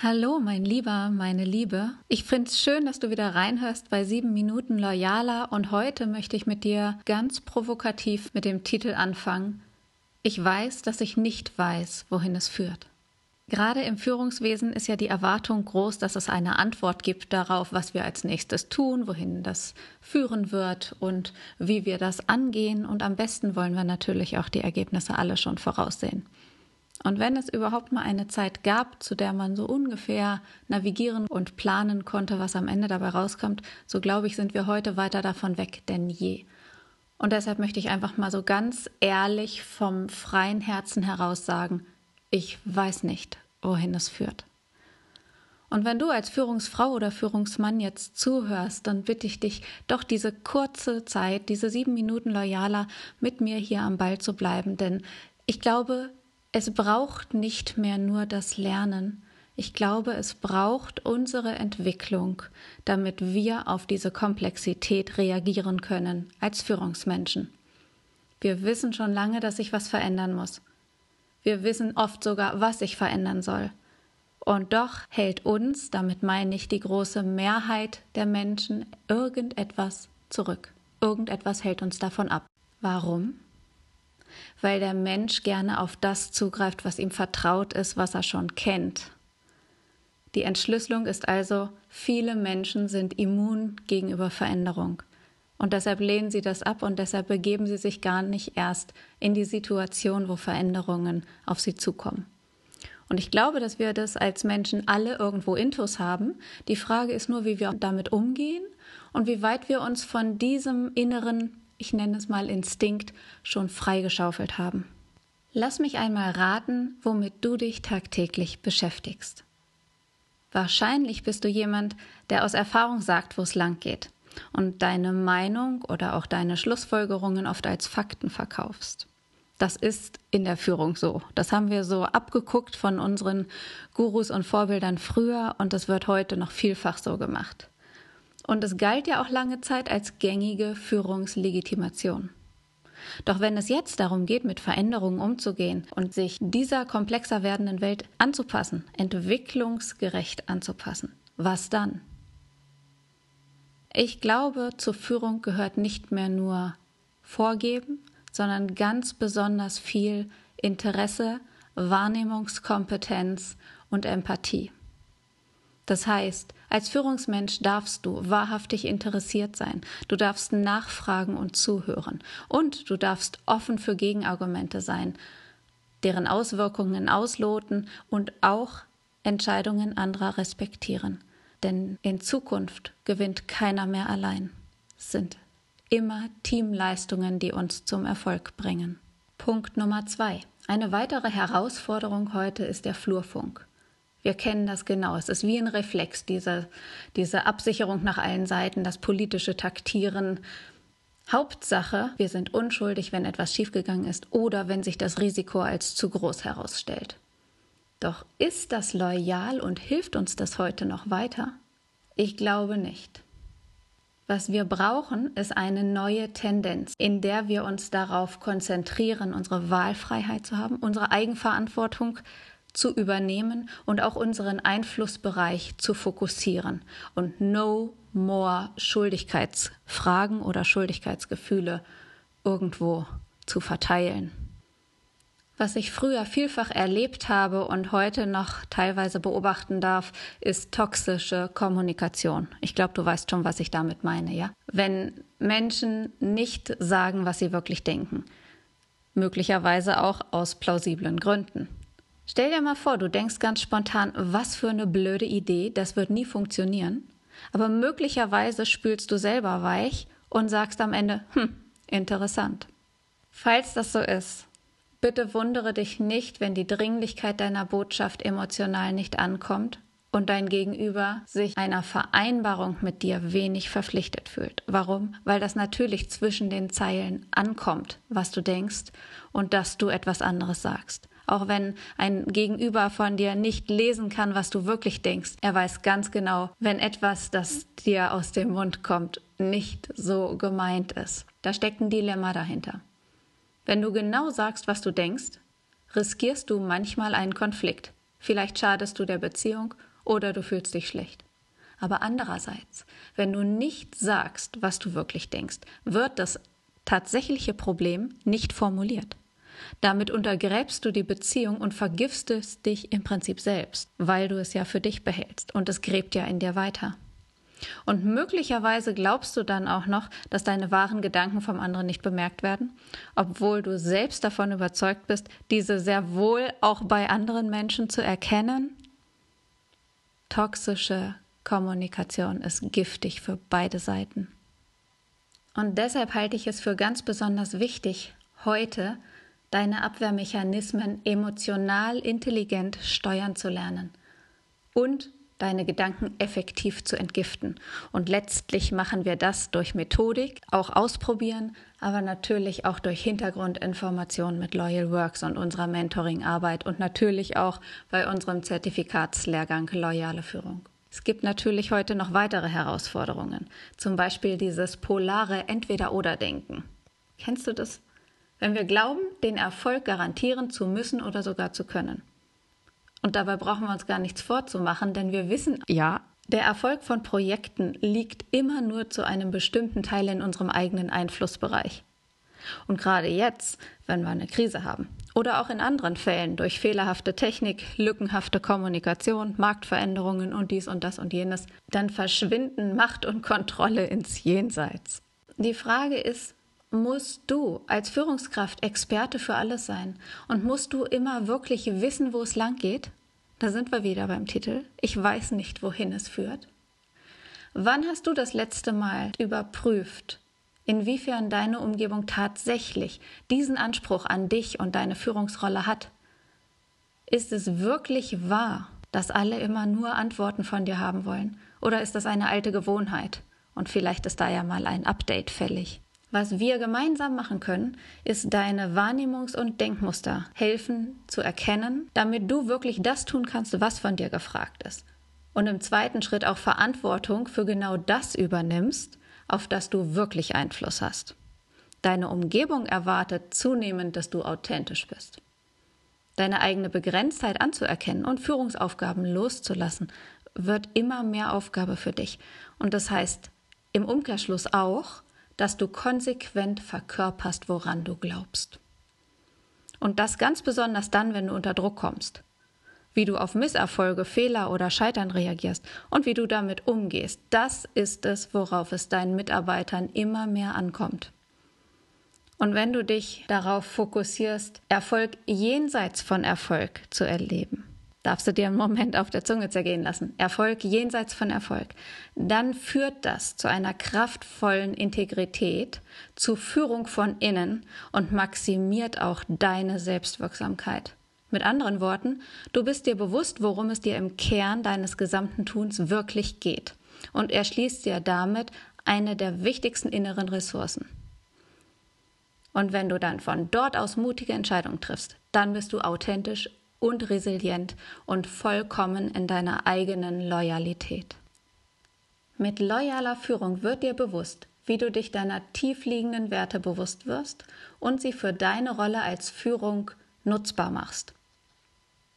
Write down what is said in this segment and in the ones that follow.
Hallo, mein Lieber, meine Liebe. Ich finde es schön, dass du wieder reinhörst bei sieben Minuten Loyaler und heute möchte ich mit dir ganz provokativ mit dem Titel anfangen. Ich weiß, dass ich nicht weiß, wohin es führt. Gerade im Führungswesen ist ja die Erwartung groß, dass es eine Antwort gibt darauf, was wir als nächstes tun, wohin das führen wird und wie wir das angehen. Und am besten wollen wir natürlich auch die Ergebnisse alle schon voraussehen. Und wenn es überhaupt mal eine Zeit gab, zu der man so ungefähr navigieren und planen konnte, was am Ende dabei rauskommt, so glaube ich, sind wir heute weiter davon weg denn je. Und deshalb möchte ich einfach mal so ganz ehrlich vom freien Herzen heraus sagen, ich weiß nicht, wohin es führt. Und wenn du als Führungsfrau oder Führungsmann jetzt zuhörst, dann bitte ich dich, doch diese kurze Zeit, diese sieben Minuten loyaler mit mir hier am Ball zu bleiben, denn ich glaube, es braucht nicht mehr nur das Lernen. Ich glaube, es braucht unsere Entwicklung, damit wir auf diese Komplexität reagieren können als Führungsmenschen. Wir wissen schon lange, dass sich was verändern muss. Wir wissen oft sogar, was sich verändern soll. Und doch hält uns, damit meine ich die große Mehrheit der Menschen, irgendetwas zurück. Irgendetwas hält uns davon ab. Warum? Weil der Mensch gerne auf das zugreift, was ihm vertraut ist, was er schon kennt. Die Entschlüsselung ist also, viele Menschen sind immun gegenüber Veränderung. Und deshalb lehnen sie das ab und deshalb begeben sie sich gar nicht erst in die Situation, wo Veränderungen auf sie zukommen. Und ich glaube, dass wir das als Menschen alle irgendwo intus haben. Die Frage ist nur, wie wir damit umgehen und wie weit wir uns von diesem inneren ich nenne es mal Instinkt, schon freigeschaufelt haben. Lass mich einmal raten, womit du dich tagtäglich beschäftigst. Wahrscheinlich bist du jemand, der aus Erfahrung sagt, wo es lang geht und deine Meinung oder auch deine Schlussfolgerungen oft als Fakten verkaufst. Das ist in der Führung so. Das haben wir so abgeguckt von unseren Gurus und Vorbildern früher und das wird heute noch vielfach so gemacht. Und es galt ja auch lange Zeit als gängige Führungslegitimation. Doch wenn es jetzt darum geht, mit Veränderungen umzugehen und sich dieser komplexer werdenden Welt anzupassen, entwicklungsgerecht anzupassen, was dann? Ich glaube, zur Führung gehört nicht mehr nur Vorgeben, sondern ganz besonders viel Interesse, Wahrnehmungskompetenz und Empathie. Das heißt, als Führungsmensch darfst du wahrhaftig interessiert sein, du darfst nachfragen und zuhören und du darfst offen für Gegenargumente sein, deren Auswirkungen ausloten und auch Entscheidungen anderer respektieren. Denn in Zukunft gewinnt keiner mehr allein. Es sind immer Teamleistungen, die uns zum Erfolg bringen. Punkt Nummer zwei. Eine weitere Herausforderung heute ist der Flurfunk. Wir kennen das genau. Es ist wie ein Reflex, diese, diese Absicherung nach allen Seiten, das politische Taktieren. Hauptsache, wir sind unschuldig, wenn etwas schiefgegangen ist oder wenn sich das Risiko als zu groß herausstellt. Doch ist das loyal und hilft uns das heute noch weiter? Ich glaube nicht. Was wir brauchen, ist eine neue Tendenz, in der wir uns darauf konzentrieren, unsere Wahlfreiheit zu haben, unsere Eigenverantwortung zu übernehmen und auch unseren Einflussbereich zu fokussieren und no more Schuldigkeitsfragen oder Schuldigkeitsgefühle irgendwo zu verteilen. Was ich früher vielfach erlebt habe und heute noch teilweise beobachten darf, ist toxische Kommunikation. Ich glaube, du weißt schon, was ich damit meine, ja? Wenn Menschen nicht sagen, was sie wirklich denken. Möglicherweise auch aus plausiblen Gründen. Stell dir mal vor, du denkst ganz spontan, was für eine blöde Idee, das wird nie funktionieren. Aber möglicherweise spülst du selber weich und sagst am Ende, hm, interessant. Falls das so ist, bitte wundere dich nicht, wenn die Dringlichkeit deiner Botschaft emotional nicht ankommt und dein Gegenüber sich einer Vereinbarung mit dir wenig verpflichtet fühlt. Warum? Weil das natürlich zwischen den Zeilen ankommt, was du denkst und dass du etwas anderes sagst auch wenn ein Gegenüber von dir nicht lesen kann, was du wirklich denkst. Er weiß ganz genau, wenn etwas, das dir aus dem Mund kommt, nicht so gemeint ist. Da steckt ein Dilemma dahinter. Wenn du genau sagst, was du denkst, riskierst du manchmal einen Konflikt. Vielleicht schadest du der Beziehung oder du fühlst dich schlecht. Aber andererseits, wenn du nicht sagst, was du wirklich denkst, wird das tatsächliche Problem nicht formuliert. Damit untergräbst du die Beziehung und vergiftest dich im Prinzip selbst, weil du es ja für dich behältst und es gräbt ja in dir weiter. Und möglicherweise glaubst du dann auch noch, dass deine wahren Gedanken vom anderen nicht bemerkt werden, obwohl du selbst davon überzeugt bist, diese sehr wohl auch bei anderen Menschen zu erkennen. Toxische Kommunikation ist giftig für beide Seiten. Und deshalb halte ich es für ganz besonders wichtig, heute deine Abwehrmechanismen emotional intelligent steuern zu lernen und deine Gedanken effektiv zu entgiften. Und letztlich machen wir das durch Methodik, auch ausprobieren, aber natürlich auch durch Hintergrundinformationen mit Loyal Works und unserer Mentoring-Arbeit und natürlich auch bei unserem Zertifikatslehrgang Loyale Führung. Es gibt natürlich heute noch weitere Herausforderungen, zum Beispiel dieses polare Entweder-oder-Denken. Kennst du das? Wenn wir glauben, den Erfolg garantieren zu müssen oder sogar zu können. Und dabei brauchen wir uns gar nichts vorzumachen, denn wir wissen ja, der Erfolg von Projekten liegt immer nur zu einem bestimmten Teil in unserem eigenen Einflussbereich. Und gerade jetzt, wenn wir eine Krise haben oder auch in anderen Fällen durch fehlerhafte Technik, lückenhafte Kommunikation, Marktveränderungen und dies und das und jenes, dann verschwinden Macht und Kontrolle ins Jenseits. Die Frage ist, musst du als Führungskraft Experte für alles sein und musst du immer wirklich wissen, wo es lang geht? Da sind wir wieder beim Titel. Ich weiß nicht, wohin es führt. Wann hast du das letzte Mal überprüft, inwiefern deine Umgebung tatsächlich diesen Anspruch an dich und deine Führungsrolle hat? Ist es wirklich wahr, dass alle immer nur Antworten von dir haben wollen? Oder ist das eine alte Gewohnheit? Und vielleicht ist da ja mal ein Update fällig. Was wir gemeinsam machen können, ist deine Wahrnehmungs- und Denkmuster helfen zu erkennen, damit du wirklich das tun kannst, was von dir gefragt ist. Und im zweiten Schritt auch Verantwortung für genau das übernimmst, auf das du wirklich Einfluss hast. Deine Umgebung erwartet zunehmend, dass du authentisch bist. Deine eigene Begrenztheit anzuerkennen und Führungsaufgaben loszulassen, wird immer mehr Aufgabe für dich. Und das heißt im Umkehrschluss auch, dass du konsequent verkörperst, woran du glaubst. Und das ganz besonders dann, wenn du unter Druck kommst. Wie du auf Misserfolge, Fehler oder Scheitern reagierst und wie du damit umgehst, das ist es, worauf es deinen Mitarbeitern immer mehr ankommt. Und wenn du dich darauf fokussierst, Erfolg jenseits von Erfolg zu erleben, darfst du dir einen Moment auf der Zunge zergehen lassen. Erfolg jenseits von Erfolg. Dann führt das zu einer kraftvollen Integrität, zu Führung von innen und maximiert auch deine Selbstwirksamkeit. Mit anderen Worten, du bist dir bewusst, worum es dir im Kern deines gesamten Tuns wirklich geht und erschließt dir damit eine der wichtigsten inneren Ressourcen. Und wenn du dann von dort aus mutige Entscheidungen triffst, dann bist du authentisch und resilient und vollkommen in deiner eigenen Loyalität. Mit loyaler Führung wird dir bewusst, wie du dich deiner tiefliegenden Werte bewusst wirst und sie für deine Rolle als Führung nutzbar machst.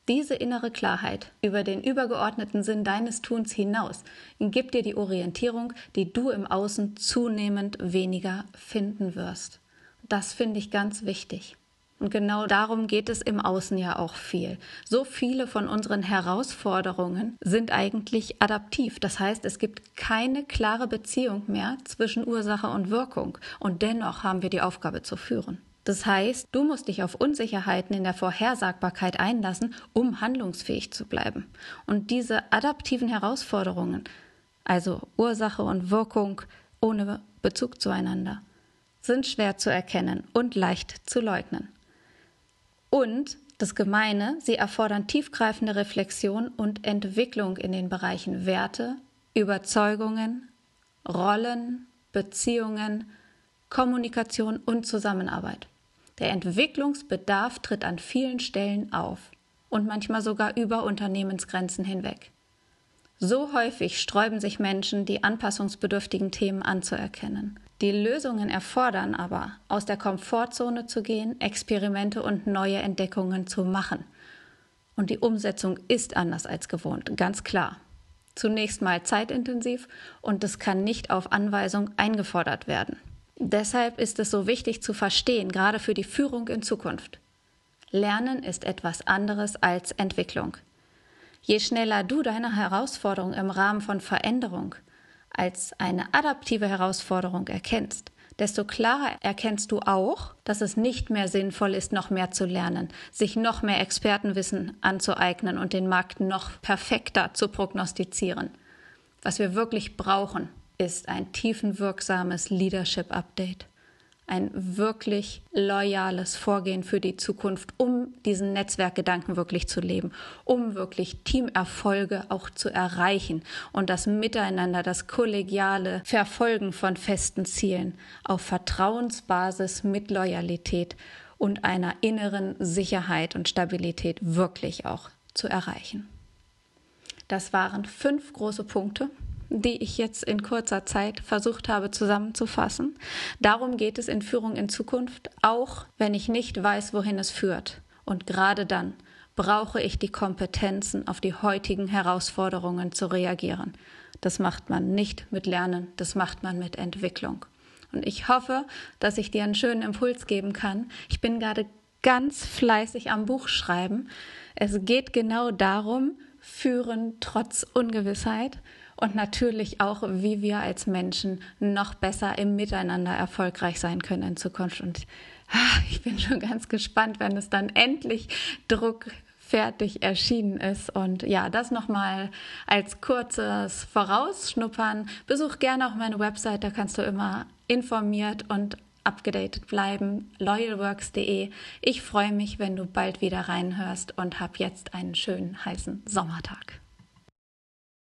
Diese innere Klarheit über den übergeordneten Sinn deines Tuns hinaus gibt dir die Orientierung, die du im Außen zunehmend weniger finden wirst. Das finde ich ganz wichtig. Und genau darum geht es im Außen ja auch viel. So viele von unseren Herausforderungen sind eigentlich adaptiv. Das heißt, es gibt keine klare Beziehung mehr zwischen Ursache und Wirkung. Und dennoch haben wir die Aufgabe zu führen. Das heißt, du musst dich auf Unsicherheiten in der Vorhersagbarkeit einlassen, um handlungsfähig zu bleiben. Und diese adaptiven Herausforderungen, also Ursache und Wirkung ohne Bezug zueinander, sind schwer zu erkennen und leicht zu leugnen. Und das Gemeine, sie erfordern tiefgreifende Reflexion und Entwicklung in den Bereichen Werte, Überzeugungen, Rollen, Beziehungen, Kommunikation und Zusammenarbeit. Der Entwicklungsbedarf tritt an vielen Stellen auf und manchmal sogar über Unternehmensgrenzen hinweg. So häufig sträuben sich Menschen, die anpassungsbedürftigen Themen anzuerkennen. Die Lösungen erfordern aber, aus der Komfortzone zu gehen, Experimente und neue Entdeckungen zu machen. Und die Umsetzung ist anders als gewohnt, ganz klar. Zunächst mal zeitintensiv und es kann nicht auf Anweisung eingefordert werden. Deshalb ist es so wichtig zu verstehen, gerade für die Führung in Zukunft. Lernen ist etwas anderes als Entwicklung. Je schneller du deine Herausforderung im Rahmen von Veränderung als eine adaptive Herausforderung erkennst, desto klarer erkennst du auch, dass es nicht mehr sinnvoll ist, noch mehr zu lernen, sich noch mehr Expertenwissen anzueignen und den Markt noch perfekter zu prognostizieren. Was wir wirklich brauchen, ist ein tiefenwirksames Leadership Update ein wirklich loyales Vorgehen für die Zukunft, um diesen Netzwerkgedanken wirklich zu leben, um wirklich Teamerfolge auch zu erreichen und das Miteinander, das kollegiale Verfolgen von festen Zielen auf Vertrauensbasis mit Loyalität und einer inneren Sicherheit und Stabilität wirklich auch zu erreichen. Das waren fünf große Punkte, die ich jetzt in kurzer Zeit versucht habe zusammenzufassen. Darum geht es in Führung in Zukunft, auch wenn ich nicht weiß, wohin es führt. Und gerade dann brauche ich die Kompetenzen, auf die heutigen Herausforderungen zu reagieren. Das macht man nicht mit Lernen, das macht man mit Entwicklung. Und ich hoffe, dass ich dir einen schönen Impuls geben kann. Ich bin gerade ganz fleißig am Buch schreiben. Es geht genau darum, führen trotz Ungewissheit und natürlich auch, wie wir als Menschen noch besser im Miteinander erfolgreich sein können in Zukunft. Und ah, ich bin schon ganz gespannt, wenn es dann endlich druckfertig erschienen ist. Und ja, das nochmal als kurzes Vorausschnuppern. Besuch gerne auch meine Website, da kannst du immer informiert und abgedatet bleiben. loyalworks.de. Ich freue mich, wenn du bald wieder reinhörst und hab jetzt einen schönen heißen Sommertag.